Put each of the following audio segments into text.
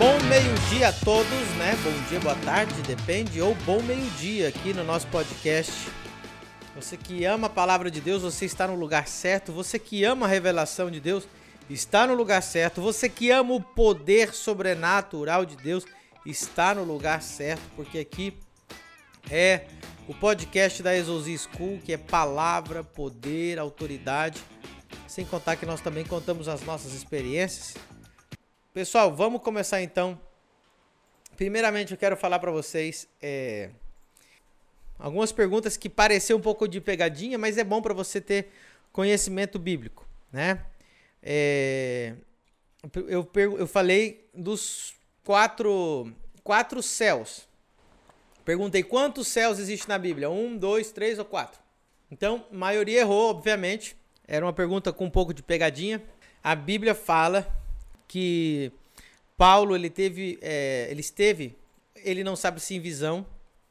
Bom meio-dia a todos, né? Bom dia, boa tarde, depende, ou bom meio-dia aqui no nosso podcast. Você que ama a palavra de Deus, você está no lugar certo. Você que ama a revelação de Deus, está no lugar certo. Você que ama o poder sobrenatural de Deus, está no lugar certo, porque aqui é o podcast da Exousi School, que é palavra, poder, autoridade. Sem contar que nós também contamos as nossas experiências. Pessoal, vamos começar então. Primeiramente, eu quero falar para vocês é, algumas perguntas que pareceu um pouco de pegadinha, mas é bom para você ter conhecimento bíblico, né? É, eu, eu falei dos quatro, quatro céus. Perguntei quantos céus existem na Bíblia? Um, dois, três ou quatro? Então, a maioria errou, obviamente. Era uma pergunta com um pouco de pegadinha. A Bíblia fala que Paulo ele teve, é, ele esteve, ele não sabe se em visão,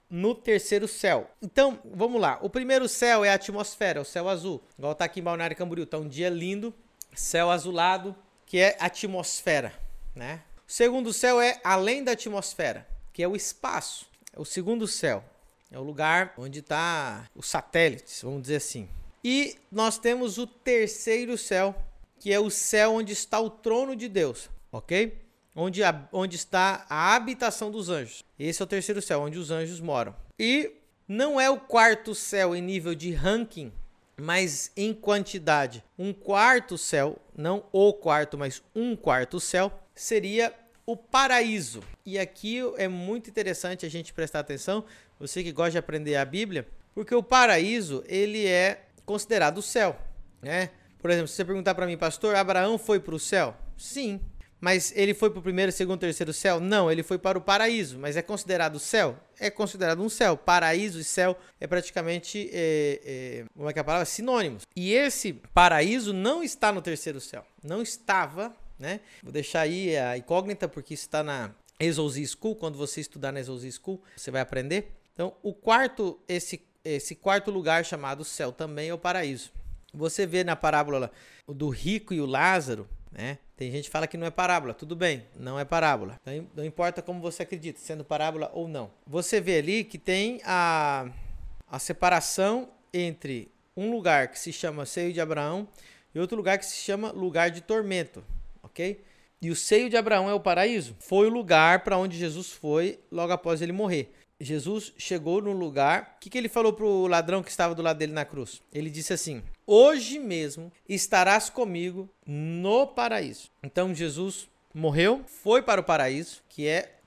no terceiro céu. Então, vamos lá. O primeiro céu é a atmosfera, o céu azul. Igual tá aqui em Balneário Camboriú, tá um dia lindo, céu azulado, que é atmosfera, né? O segundo céu é além da atmosfera, que é o espaço. É o segundo céu. É o lugar onde está os satélites, vamos dizer assim. E nós temos o terceiro céu, que é o céu onde está o trono de Deus, ok? Onde, a, onde está a habitação dos anjos. Esse é o terceiro céu, onde os anjos moram. E não é o quarto céu em nível de ranking, mas em quantidade. Um quarto céu, não o quarto, mas um quarto céu, seria o paraíso. E aqui é muito interessante a gente prestar atenção, você que gosta de aprender a Bíblia, porque o paraíso, ele é considerado o céu, né? Por exemplo, se você perguntar para mim, pastor, Abraão foi para o céu? Sim. Mas ele foi para o primeiro, segundo, terceiro céu? Não, ele foi para o paraíso. Mas é considerado céu? É considerado um céu. Paraíso e céu é praticamente, é, é, como é que é a palavra? Sinônimos. E esse paraíso não está no terceiro céu. Não estava, né? Vou deixar aí a incógnita, porque isso está na Exousi School. Quando você estudar na Exousi School, você vai aprender. Então, o quarto, esse, esse quarto lugar chamado céu também é o paraíso. Você vê na parábola do rico e o Lázaro, né? Tem gente que fala que não é parábola. Tudo bem, não é parábola. Não, não importa como você acredita, sendo parábola ou não. Você vê ali que tem a, a separação entre um lugar que se chama seio de Abraão e outro lugar que se chama lugar de tormento, ok? E o seio de Abraão é o paraíso. Foi o lugar para onde Jesus foi logo após ele morrer. Jesus chegou no lugar. O que, que ele falou para o ladrão que estava do lado dele na cruz? Ele disse assim: Hoje mesmo estarás comigo no paraíso. Então Jesus morreu, foi para o paraíso, que é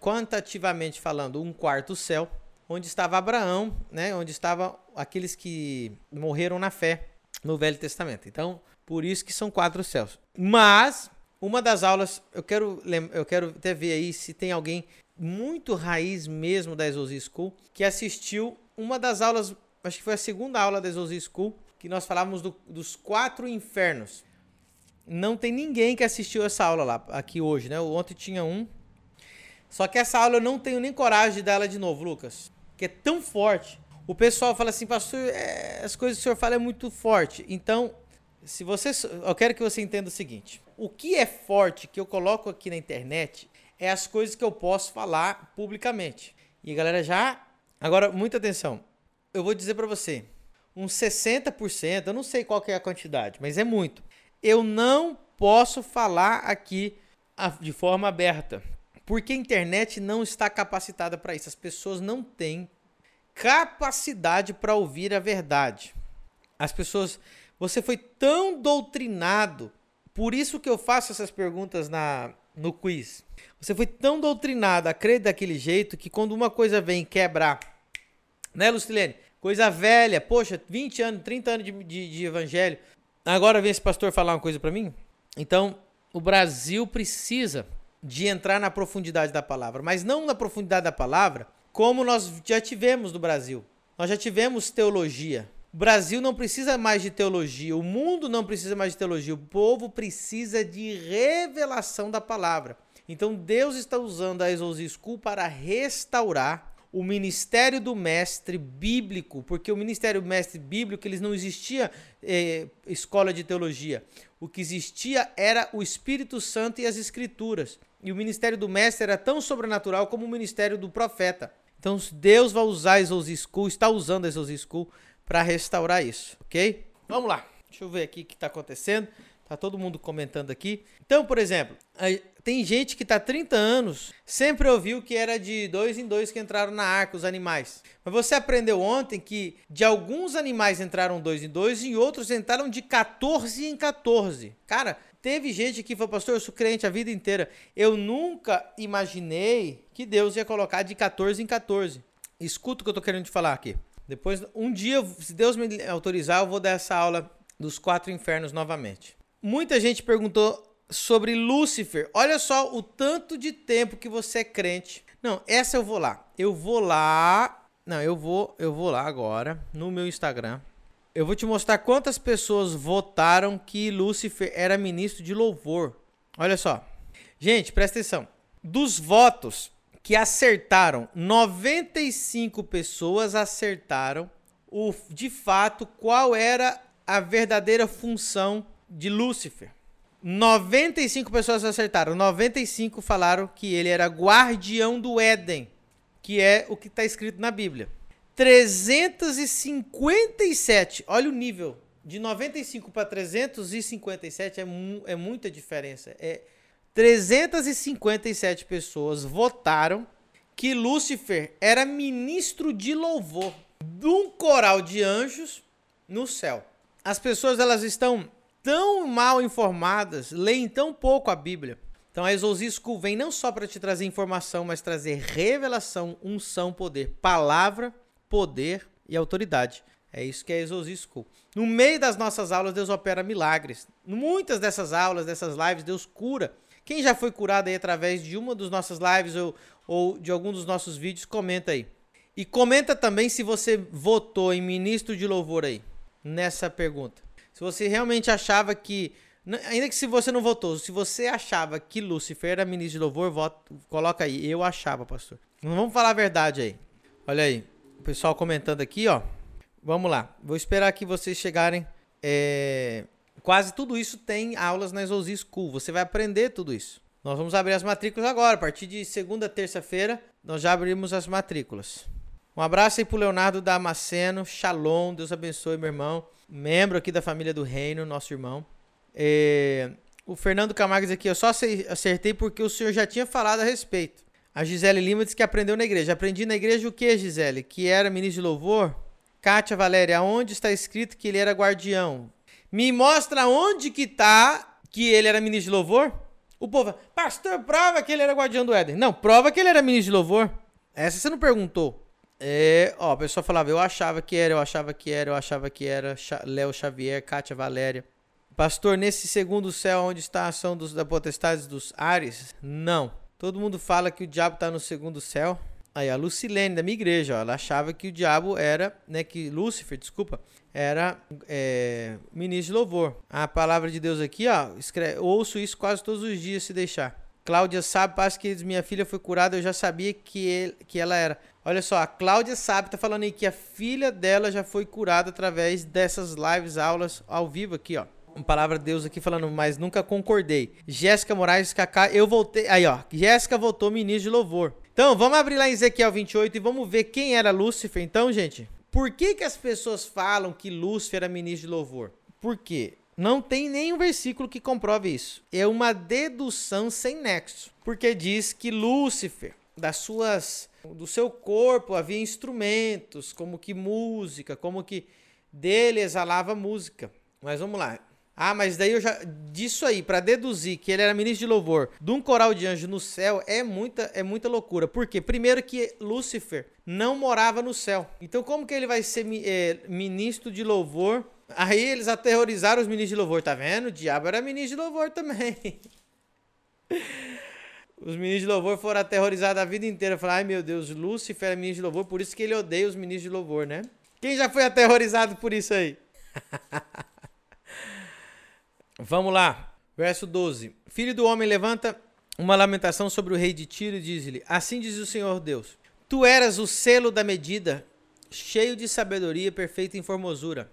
quantitativamente falando um quarto céu, onde estava Abraão, né? Onde estavam aqueles que morreram na fé no Velho Testamento. Então, por isso que são quatro céus. Mas uma das aulas, eu quero, eu quero até ver aí se tem alguém muito raiz mesmo da Exosi School, que assistiu uma das aulas, acho que foi a segunda aula da Exosi School, que nós falávamos do, dos quatro infernos. Não tem ninguém que assistiu essa aula lá, aqui hoje, né? Ontem tinha um. Só que essa aula eu não tenho nem coragem de dar ela de novo, Lucas. Que é tão forte. O pessoal fala assim, pastor, é, as coisas que o senhor fala é muito forte. Então, se você. Eu quero que você entenda o seguinte: o que é forte que eu coloco aqui na internet é as coisas que eu posso falar publicamente. E galera, já. Agora, muita atenção. Eu vou dizer para você: uns 60%, eu não sei qual é a quantidade, mas é muito. Eu não posso falar aqui de forma aberta, porque a internet não está capacitada para isso. As pessoas não têm capacidade para ouvir a verdade. As pessoas, você foi tão doutrinado, por isso que eu faço essas perguntas na no quiz. Você foi tão doutrinado a crer daquele jeito que quando uma coisa vem quebrar, né, Lucilene? Coisa velha, poxa, 20 anos, 30 anos de, de, de evangelho. Agora vem esse pastor falar uma coisa para mim? Então, o Brasil precisa de entrar na profundidade da palavra, mas não na profundidade da palavra como nós já tivemos no Brasil. Nós já tivemos teologia. O Brasil não precisa mais de teologia, o mundo não precisa mais de teologia, o povo precisa de revelação da palavra. Então Deus está usando a Exousi School para restaurar o ministério do mestre bíblico, porque o ministério do mestre bíblico eles não existia eh, escola de teologia. O que existia era o Espírito Santo e as Escrituras. E o ministério do mestre era tão sobrenatural como o ministério do profeta. Então Deus vai usar a Exos School, está usando a Exos School para restaurar isso, ok? Vamos lá. Deixa eu ver aqui o que está acontecendo. Tá todo mundo comentando aqui. Então, por exemplo, tem gente que tá 30 anos, sempre ouviu que era de dois em dois que entraram na arca os animais. Mas você aprendeu ontem que de alguns animais entraram dois em dois e outros entraram de 14 em 14. Cara, teve gente que falou, pastor, eu sou crente a vida inteira. Eu nunca imaginei que Deus ia colocar de 14 em 14. Escuta o que eu tô querendo te falar aqui. Depois, um dia, se Deus me autorizar, eu vou dar essa aula dos quatro infernos novamente. Muita gente perguntou sobre Lúcifer. Olha só o tanto de tempo que você é crente. Não, essa eu vou lá. Eu vou lá. Não, eu vou, eu vou lá agora no meu Instagram. Eu vou te mostrar quantas pessoas votaram que Lúcifer era ministro de louvor. Olha só. Gente, presta atenção. Dos votos que acertaram, 95 pessoas acertaram o de fato qual era a verdadeira função de Lúcifer. 95 pessoas acertaram. 95 falaram que ele era guardião do Éden, que é o que está escrito na Bíblia. 357, olha o nível. De 95 para 357 é, mu é muita diferença. É 357 pessoas votaram que Lúcifer era ministro de louvor de um coral de anjos no céu. As pessoas elas estão tão mal informadas, leem tão pouco a Bíblia. Então a Exousia School vem não só para te trazer informação, mas trazer revelação, unção, poder, palavra, poder e autoridade. É isso que é a School. No meio das nossas aulas, Deus opera milagres. Muitas dessas aulas, dessas lives, Deus cura. Quem já foi curado aí através de uma das nossas lives ou, ou de algum dos nossos vídeos, comenta aí. E comenta também se você votou em ministro de louvor aí, nessa pergunta. Se você realmente achava que. Ainda que se você não votou, se você achava que Lúcifer era ministro de louvor, voto, coloca aí. Eu achava, pastor. Não vamos falar a verdade aí. Olha aí. O pessoal comentando aqui, ó. Vamos lá. Vou esperar que vocês chegarem. É... Quase tudo isso tem aulas na Exousi School. Você vai aprender tudo isso. Nós vamos abrir as matrículas agora. A partir de segunda, terça-feira, nós já abrimos as matrículas. Um abraço aí pro Leonardo Damasceno. Shalom. Deus abençoe, meu irmão membro aqui da família do Reino, nosso irmão. É, o Fernando Camargo diz aqui, eu só acertei porque o senhor já tinha falado a respeito. A Gisele Lima diz que aprendeu na igreja. Aprendi na igreja o que, Gisele? Que era ministro de louvor? Kátia Valéria, onde está escrito que ele era guardião? Me mostra onde que tá que ele era ministro de louvor? O povo, pastor, prova que ele era guardião do Éden. Não, prova que ele era ministro de louvor. Essa você não perguntou. É, ó, a pessoa falava, eu achava que era, eu achava que era, eu achava que era Léo Xavier, Kátia Valéria. Pastor, nesse segundo céu onde está a ação dos, da potestade dos ares? Não. Todo mundo fala que o diabo está no segundo céu. Aí a Lucilene da minha igreja, ó, ela achava que o diabo era, né, que Lúcifer, desculpa, era é, ministro de louvor. A palavra de Deus aqui, ó, escreve, ouço isso quase todos os dias se deixar. Cláudia sabe, paz que minha filha foi curada, eu já sabia que, ele, que ela era. Olha só, a Cláudia sabe, tá falando aí que a filha dela já foi curada através dessas lives, aulas ao vivo aqui, ó. Uma palavra de Deus aqui falando, mas nunca concordei. Jéssica Moraes, Kaká, eu voltei. Aí, ó, Jéssica voltou ministro de louvor. Então, vamos abrir lá em Ezequiel 28 e vamos ver quem era Lúcifer, então, gente. Por que, que as pessoas falam que Lúcifer era ministro de louvor? Por quê? Não tem nenhum versículo que comprove isso. É uma dedução sem nexo. Porque diz que Lúcifer, das suas do seu corpo havia instrumentos, como que música, como que dele exalava música. Mas vamos lá. Ah, mas daí eu já disso aí para deduzir que ele era ministro de louvor de um coral de anjo no céu é muita é muita loucura. Por quê? Primeiro que Lúcifer não morava no céu. Então como que ele vai ser é, ministro de louvor? Aí eles aterrorizaram os ministros de louvor, tá vendo? O diabo era ministro de louvor também. Os meninos de louvor foram aterrorizados a vida inteira. Falaram, ai meu Deus, Lúcifer é ministro de louvor, por isso que ele odeia os ministros de louvor, né? Quem já foi aterrorizado por isso aí? Vamos lá. Verso 12. Filho do homem, levanta uma lamentação sobre o rei de Tiro e diz-lhe: Assim diz o Senhor Deus: Tu eras o selo da medida, cheio de sabedoria, perfeito em formosura.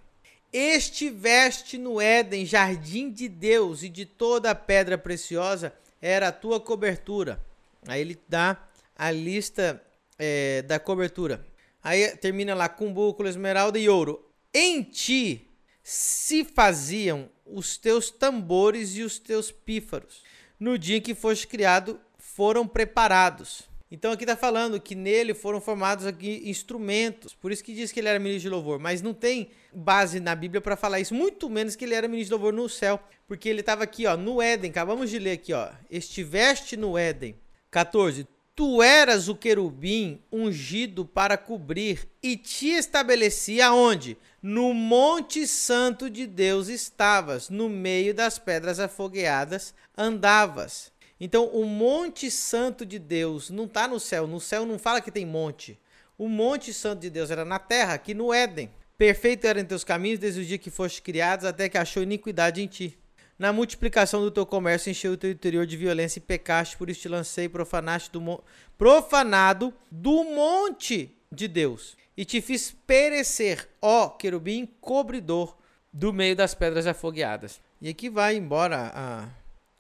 Estiveste no Éden, jardim de Deus, e de toda a pedra preciosa era a tua cobertura. Aí ele dá a lista é, da cobertura. Aí termina lá com búcula, esmeralda e ouro. Em ti se faziam os teus tambores e os teus pífaros. No dia em que foste criado, foram preparados. Então aqui está falando que nele foram formados aqui instrumentos. Por isso que diz que ele era ministro de louvor. Mas não tem base na Bíblia para falar isso. Muito menos que ele era ministro de louvor no céu. Porque ele estava aqui, ó, no Éden. Acabamos de ler aqui, ó. Estiveste no Éden. 14. Tu eras o querubim ungido para cobrir e te estabeleci aonde? No monte santo de Deus estavas, no meio das pedras afogueadas andavas. Então, o monte santo de Deus não está no céu. No céu não fala que tem monte. O monte santo de Deus era na terra, aqui no Éden. Perfeito eram teus caminhos desde o dia que foste criados, até que achou iniquidade em ti. Na multiplicação do teu comércio encheu o teu interior de violência e pecaste, por isso te lancei profanaste do profanado do monte de Deus. E te fiz perecer, ó querubim cobridor do meio das pedras afogueadas. E aqui vai embora a,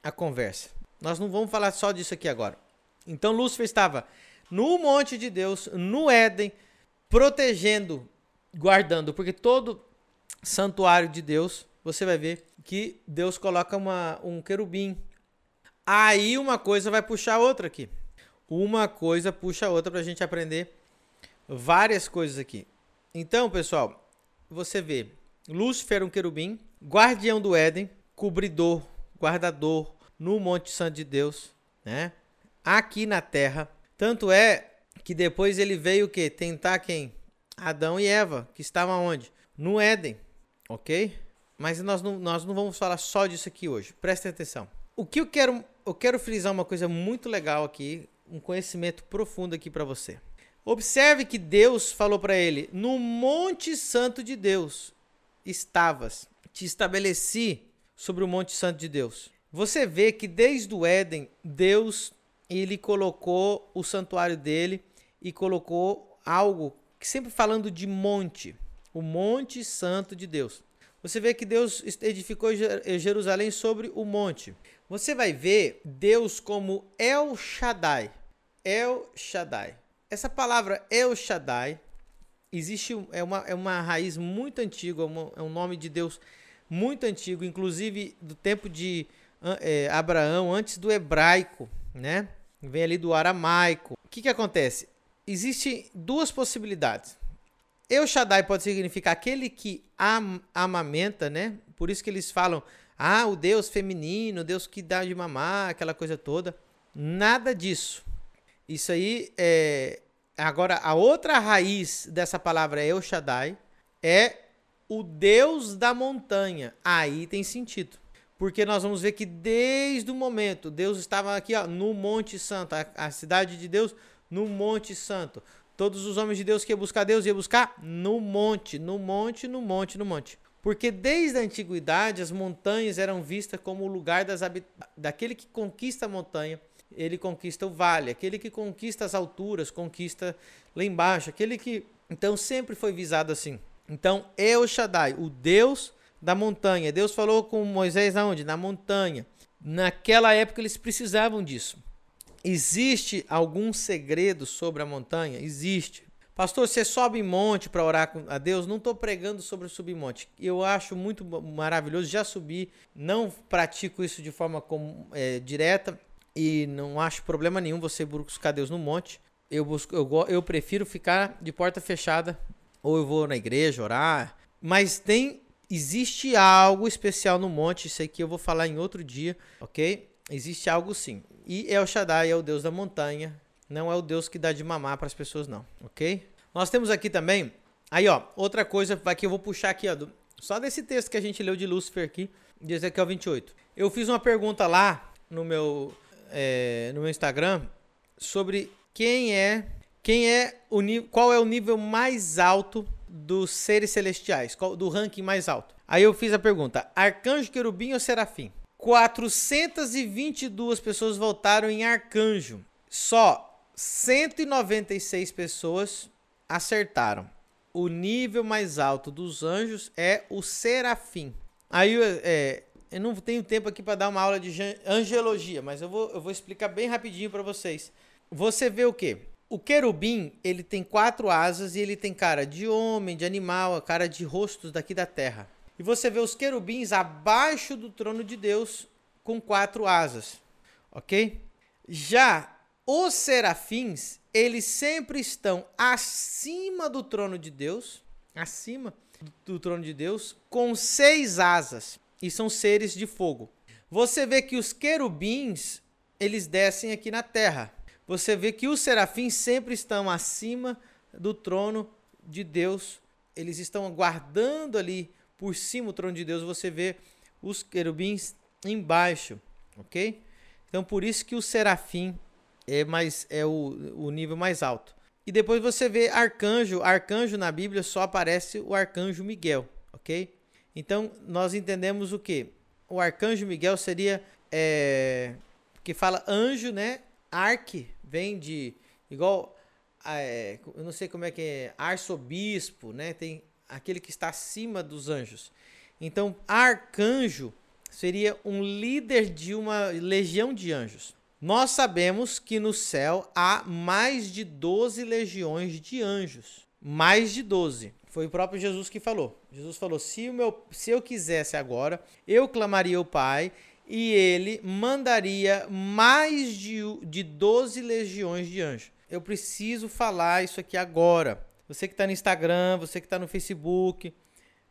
a conversa. Nós não vamos falar só disso aqui agora. Então Lúcifer estava no monte de Deus, no Éden, protegendo, guardando, porque todo santuário de Deus, você vai ver que Deus coloca uma, um querubim. Aí uma coisa vai puxar a outra aqui. Uma coisa puxa a outra para a gente aprender várias coisas aqui. Então, pessoal, você vê Lúcifer, um querubim, guardião do Éden, cobridor, guardador, no Monte Santo de Deus, né? Aqui na terra. Tanto é que depois ele veio o quê? Tentar quem? Adão e Eva, que estavam onde? No Éden, ok? Mas nós não, nós não vamos falar só disso aqui hoje. Presta atenção. O que eu quero, eu quero frisar uma coisa muito legal aqui, um conhecimento profundo aqui para você. Observe que Deus falou para ele: No Monte Santo de Deus estavas, te estabeleci sobre o Monte Santo de Deus. Você vê que desde o Éden, Deus ele colocou o santuário dele e colocou algo que sempre falando de monte, o monte santo de Deus. Você vê que Deus edificou Jerusalém sobre o monte. Você vai ver Deus como El Shaddai. El Shaddai. Essa palavra El Shaddai existe é uma, é uma raiz muito antiga, é, é um nome de Deus muito antigo, inclusive do tempo de é, Abraão antes do hebraico, né? Vem ali do aramaico. O que, que acontece? Existem duas possibilidades. Eu Shaddai pode significar aquele que am amamenta, né? Por isso que eles falam, ah, o Deus feminino, o Deus que dá de mamar, aquela coisa toda. Nada disso. Isso aí é. Agora, a outra raiz dessa palavra El Shaddai, é o Deus da montanha. Aí tem sentido porque nós vamos ver que desde o momento Deus estava aqui ó, no Monte Santo, a, a, cidade de Deus no Monte Santo. Todos os homens de Deus que iam buscar Deus iam buscar no monte, no monte, no monte, no monte. Porque desde a antiguidade as montanhas eram vistas como o lugar das daquele que conquista a montanha, ele conquista o vale, aquele que conquista as alturas, conquista lá embaixo, aquele que então sempre foi visado assim. Então, El Shaddai, o Deus da montanha. Deus falou com Moisés aonde? Na montanha. Naquela época eles precisavam disso. Existe algum segredo sobre a montanha? Existe. Pastor, você sobe em monte para orar a Deus? Não estou pregando sobre subir monte. Eu acho muito maravilhoso. Já subi, não pratico isso de forma é, direta e não acho problema nenhum você buscar Deus no monte. Eu, busco, eu, eu prefiro ficar de porta fechada ou eu vou na igreja orar. Mas tem Existe algo especial no monte, isso aqui eu vou falar em outro dia, ok? Existe algo sim. E El Shaddai é o Deus da montanha, não é o Deus que dá de mamar para as pessoas, não, ok? Nós temos aqui também, aí ó, outra coisa que eu vou puxar aqui, ó, do, só desse texto que a gente leu de Lúcifer aqui, de Ezequiel 28. Eu fiz uma pergunta lá no meu, é, no meu Instagram sobre quem é, quem é o qual é o nível mais alto dos seres celestiais, do ranking mais alto. Aí eu fiz a pergunta: arcanjo, querubim ou serafim? 422 pessoas votaram em arcanjo. Só 196 pessoas acertaram. O nível mais alto dos anjos é o serafim. Aí é, Eu não tenho tempo aqui para dar uma aula de angelologia, mas eu vou, eu vou explicar bem rapidinho para vocês. Você vê o quê? O querubim, ele tem quatro asas e ele tem cara de homem, de animal, a cara de rostos daqui da terra. E você vê os querubins abaixo do trono de Deus com quatro asas, ok? Já os serafins, eles sempre estão acima do trono de Deus, acima do trono de Deus, com seis asas, e são seres de fogo. Você vê que os querubins, eles descem aqui na terra. Você vê que os serafins sempre estão acima do trono de Deus. Eles estão guardando ali por cima do trono de Deus. Você vê os querubins embaixo, ok? Então por isso que o serafim é mais é o, o nível mais alto. E depois você vê arcanjo, arcanjo na Bíblia só aparece o arcanjo Miguel, ok? Então nós entendemos o que? O arcanjo Miguel seria é, que fala anjo, né? Arque vem de igual é, eu não sei como é que é arcebispo, né? Tem aquele que está acima dos anjos. Então arcanjo seria um líder de uma legião de anjos. Nós sabemos que no céu há mais de 12 legiões de anjos. Mais de 12. Foi o próprio Jesus que falou. Jesus falou: se, o meu, se eu quisesse agora, eu clamaria ao Pai e ele mandaria mais de, de 12 legiões de anjos. Eu preciso falar isso aqui agora. Você que está no Instagram, você que está no Facebook,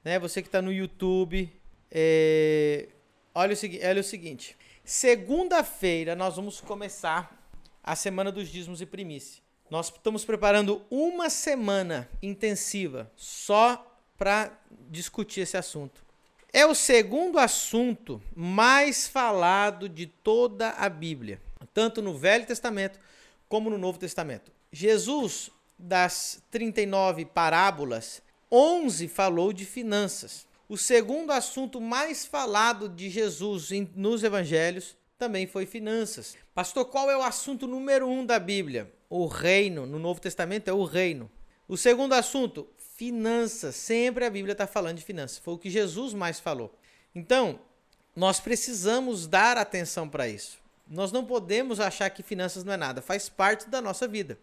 né? você que está no YouTube. É... Olha, o, olha o seguinte: Segunda-feira nós vamos começar a semana dos dízimos e primícia. Nós estamos preparando uma semana intensiva só para discutir esse assunto. É o segundo assunto mais falado de toda a Bíblia, tanto no Velho Testamento como no Novo Testamento. Jesus, das 39 parábolas, 11 falou de finanças. O segundo assunto mais falado de Jesus nos evangelhos também foi finanças. Pastor, qual é o assunto número um da Bíblia? O reino. No Novo Testamento é o reino. O segundo assunto, finanças. Sempre a Bíblia está falando de finanças. Foi o que Jesus mais falou. Então, nós precisamos dar atenção para isso. Nós não podemos achar que finanças não é nada. Faz parte da nossa vida.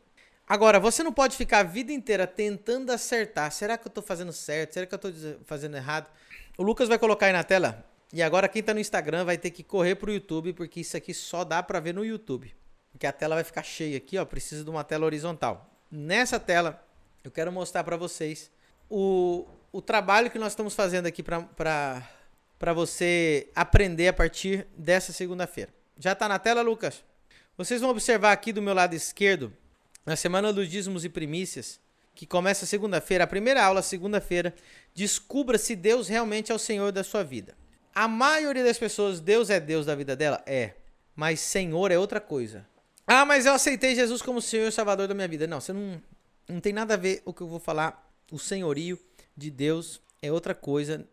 Agora, você não pode ficar a vida inteira tentando acertar. Será que eu estou fazendo certo? Será que eu estou fazendo errado? O Lucas vai colocar aí na tela. E agora quem está no Instagram vai ter que correr para o YouTube, porque isso aqui só dá para ver no YouTube. Porque a tela vai ficar cheia aqui, ó. Precisa de uma tela horizontal. Nessa tela, eu quero mostrar para vocês o, o trabalho que nós estamos fazendo aqui para você aprender a partir dessa segunda-feira. Já está na tela, Lucas? Vocês vão observar aqui do meu lado esquerdo na semana dos dízimos e primícias, que começa segunda-feira, a primeira aula, segunda-feira, descubra se Deus realmente é o Senhor da sua vida. A maioria das pessoas, Deus é Deus da vida dela? É. Mas Senhor é outra coisa. Ah, mas eu aceitei Jesus como Senhor e Salvador da minha vida. Não, você não, não tem nada a ver o que eu vou falar. O senhorio de Deus é outra coisa.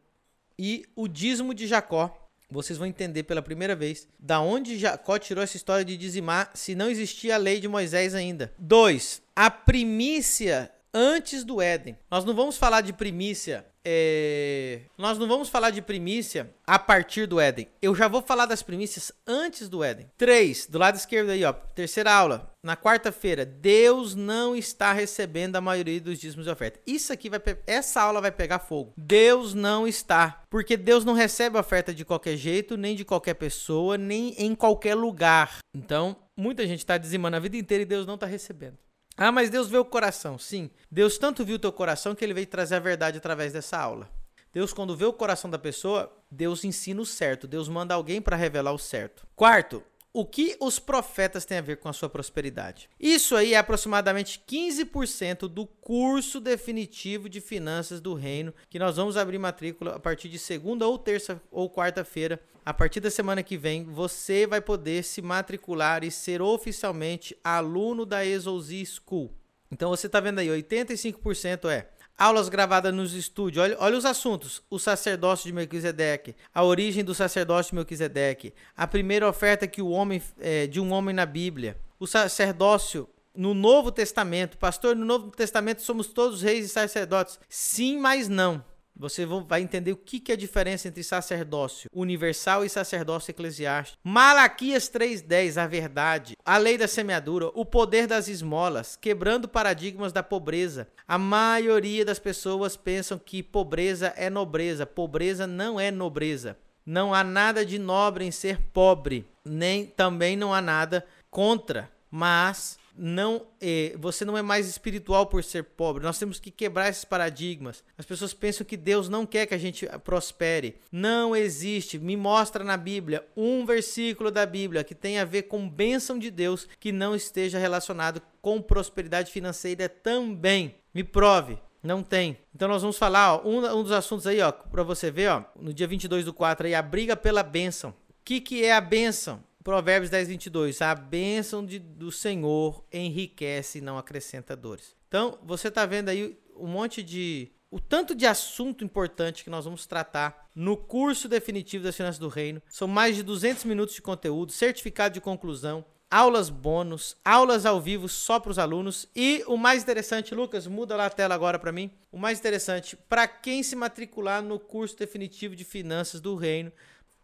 E o dízimo de Jacó vocês vão entender pela primeira vez da onde Jacó tirou essa história de dizimar se não existia a lei de Moisés ainda. 2. A primícia antes do Éden. Nós não vamos falar de primícia é... Nós não vamos falar de primícia a partir do Éden. Eu já vou falar das primícias antes do Éden. 3, do lado esquerdo aí, ó. Terceira aula. Na quarta-feira, Deus não está recebendo a maioria dos dízimos de oferta. Isso aqui vai essa aula vai pegar fogo. Deus não está, porque Deus não recebe oferta de qualquer jeito, nem de qualquer pessoa, nem em qualquer lugar. Então, muita gente está dizimando a vida inteira e Deus não está recebendo. Ah, mas Deus vê o coração. Sim, Deus tanto viu o teu coração que ele veio trazer a verdade através dessa aula. Deus, quando vê o coração da pessoa, Deus ensina o certo. Deus manda alguém para revelar o certo. Quarto, o que os profetas têm a ver com a sua prosperidade? Isso aí é aproximadamente 15% do curso definitivo de finanças do reino, que nós vamos abrir matrícula a partir de segunda ou terça ou quarta-feira. A partir da semana que vem, você vai poder se matricular e ser oficialmente aluno da Exouzi School. Então você está vendo aí, 85% é Aulas gravadas nos estúdios. Olha, olha os assuntos. O sacerdócio de Melquisedeque. A origem do sacerdócio de Melquisedeque. A primeira oferta que o homem é, de um homem na Bíblia. O sacerdócio no Novo Testamento. Pastor, no Novo Testamento somos todos reis e sacerdotes. Sim, mas não. Você vai entender o que é a diferença entre sacerdócio universal e sacerdócio eclesiástico. Malaquias 3:10, a verdade, a lei da semeadura, o poder das esmolas, quebrando paradigmas da pobreza. A maioria das pessoas pensam que pobreza é nobreza. Pobreza não é nobreza. Não há nada de nobre em ser pobre, nem também não há nada contra, mas não é, você não é mais espiritual por ser pobre. Nós temos que quebrar esses paradigmas. As pessoas pensam que Deus não quer que a gente prospere. Não existe. Me mostra na Bíblia um versículo da Bíblia que tenha a ver com bênção de Deus que não esteja relacionado com prosperidade financeira também. Me prove. Não tem. Então nós vamos falar, ó, um, um dos assuntos aí, ó, para você ver, ó, no dia 22 do 4 aí, a briga pela bênção. O que, que é a bênção? Provérbios 10, 22. A bênção de, do Senhor enriquece e não acrescenta dores. Então, você está vendo aí um monte de. O tanto de assunto importante que nós vamos tratar no curso definitivo das Finanças do Reino. São mais de 200 minutos de conteúdo, certificado de conclusão, aulas bônus, aulas ao vivo só para os alunos e o mais interessante, Lucas, muda lá a tela agora para mim. O mais interessante, para quem se matricular no curso definitivo de Finanças do Reino,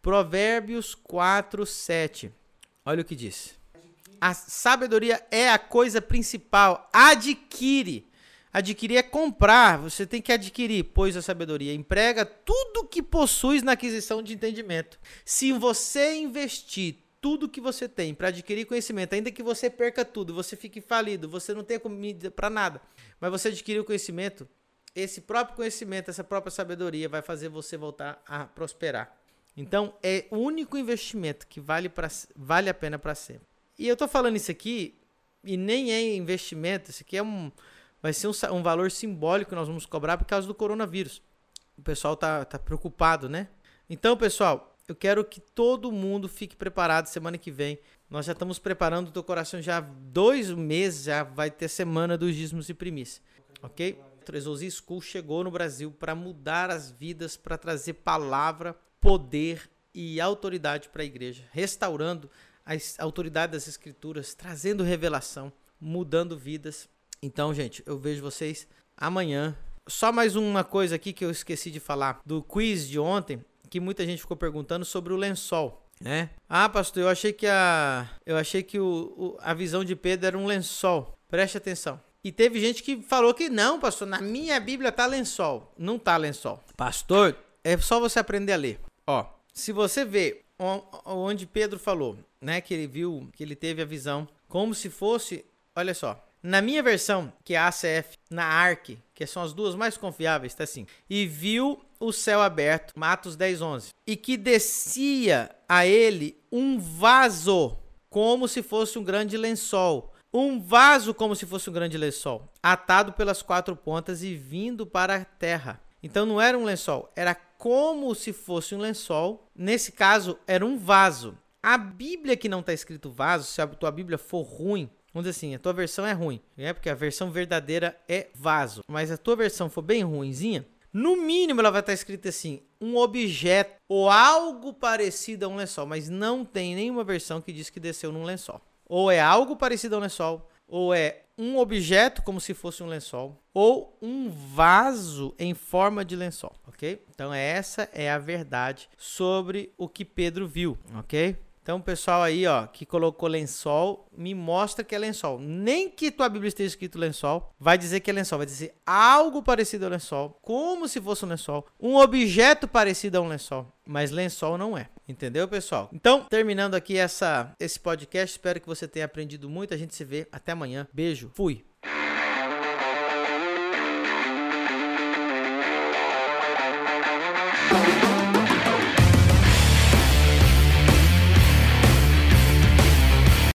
Provérbios 4, 7. Olha o que diz. A sabedoria é a coisa principal. Adquire. Adquirir é comprar. Você tem que adquirir, pois a sabedoria emprega tudo que possuis na aquisição de entendimento. Se você investir tudo que você tem para adquirir conhecimento, ainda que você perca tudo, você fique falido, você não tenha comida para nada, mas você adquirir o conhecimento, esse próprio conhecimento, essa própria sabedoria vai fazer você voltar a prosperar. Então, é o único investimento que vale, pra, vale a pena para sempre. E eu tô falando isso aqui, e nem é investimento, isso aqui é um, vai ser um, um, valor simbólico que nós vamos cobrar por causa do coronavírus. O pessoal tá, tá preocupado, né? Então, pessoal, eu quero que todo mundo fique preparado semana que vem. Nós já estamos preparando o teu coração já dois meses, já vai ter semana dos dízimos e primícias, ok? Trezosi School chegou no Brasil para mudar as vidas, para trazer palavra poder e autoridade para a igreja, restaurando a autoridade das escrituras, trazendo revelação, mudando vidas. Então, gente, eu vejo vocês amanhã. Só mais uma coisa aqui que eu esqueci de falar do quiz de ontem, que muita gente ficou perguntando sobre o lençol, né? Ah, pastor, eu achei que a eu achei que o, o a visão de Pedro era um lençol. Preste atenção. E teve gente que falou que não, pastor, na minha Bíblia tá lençol. Não tá lençol. Pastor, é só você aprender a ler. Ó, se você vê onde Pedro falou, né, que ele viu, que ele teve a visão, como se fosse, olha só, na minha versão, que é a ACF, na ARC, que são as duas mais confiáveis, tá assim. E viu o céu aberto, Matos 10, 11. E que descia a ele um vaso, como se fosse um grande lençol. Um vaso como se fosse um grande lençol, atado pelas quatro pontas e vindo para a terra. Então não era um lençol, era como se fosse um lençol. Nesse caso, era um vaso. A Bíblia que não está escrito vaso, se a tua Bíblia for ruim, vamos dizer assim, a tua versão é ruim, né? Porque a versão verdadeira é vaso. Mas a tua versão for bem ruinzinha, no mínimo ela vai estar tá escrita assim, um objeto ou algo parecido a um lençol, mas não tem nenhuma versão que diz que desceu num lençol. Ou é algo parecido a um lençol, ou é um objeto como se fosse um lençol ou um vaso em forma de lençol, ok? Então essa é a verdade sobre o que Pedro viu, ok? Então, pessoal aí, ó, que colocou lençol, me mostra que é lençol. Nem que tua Bíblia esteja escrito lençol, vai dizer que é lençol, vai dizer algo parecido ao lençol, como se fosse um lençol, um objeto parecido a um lençol, mas lençol não é. Entendeu, pessoal? Então, terminando aqui essa esse podcast, espero que você tenha aprendido muito. A gente se vê até amanhã. Beijo. Fui.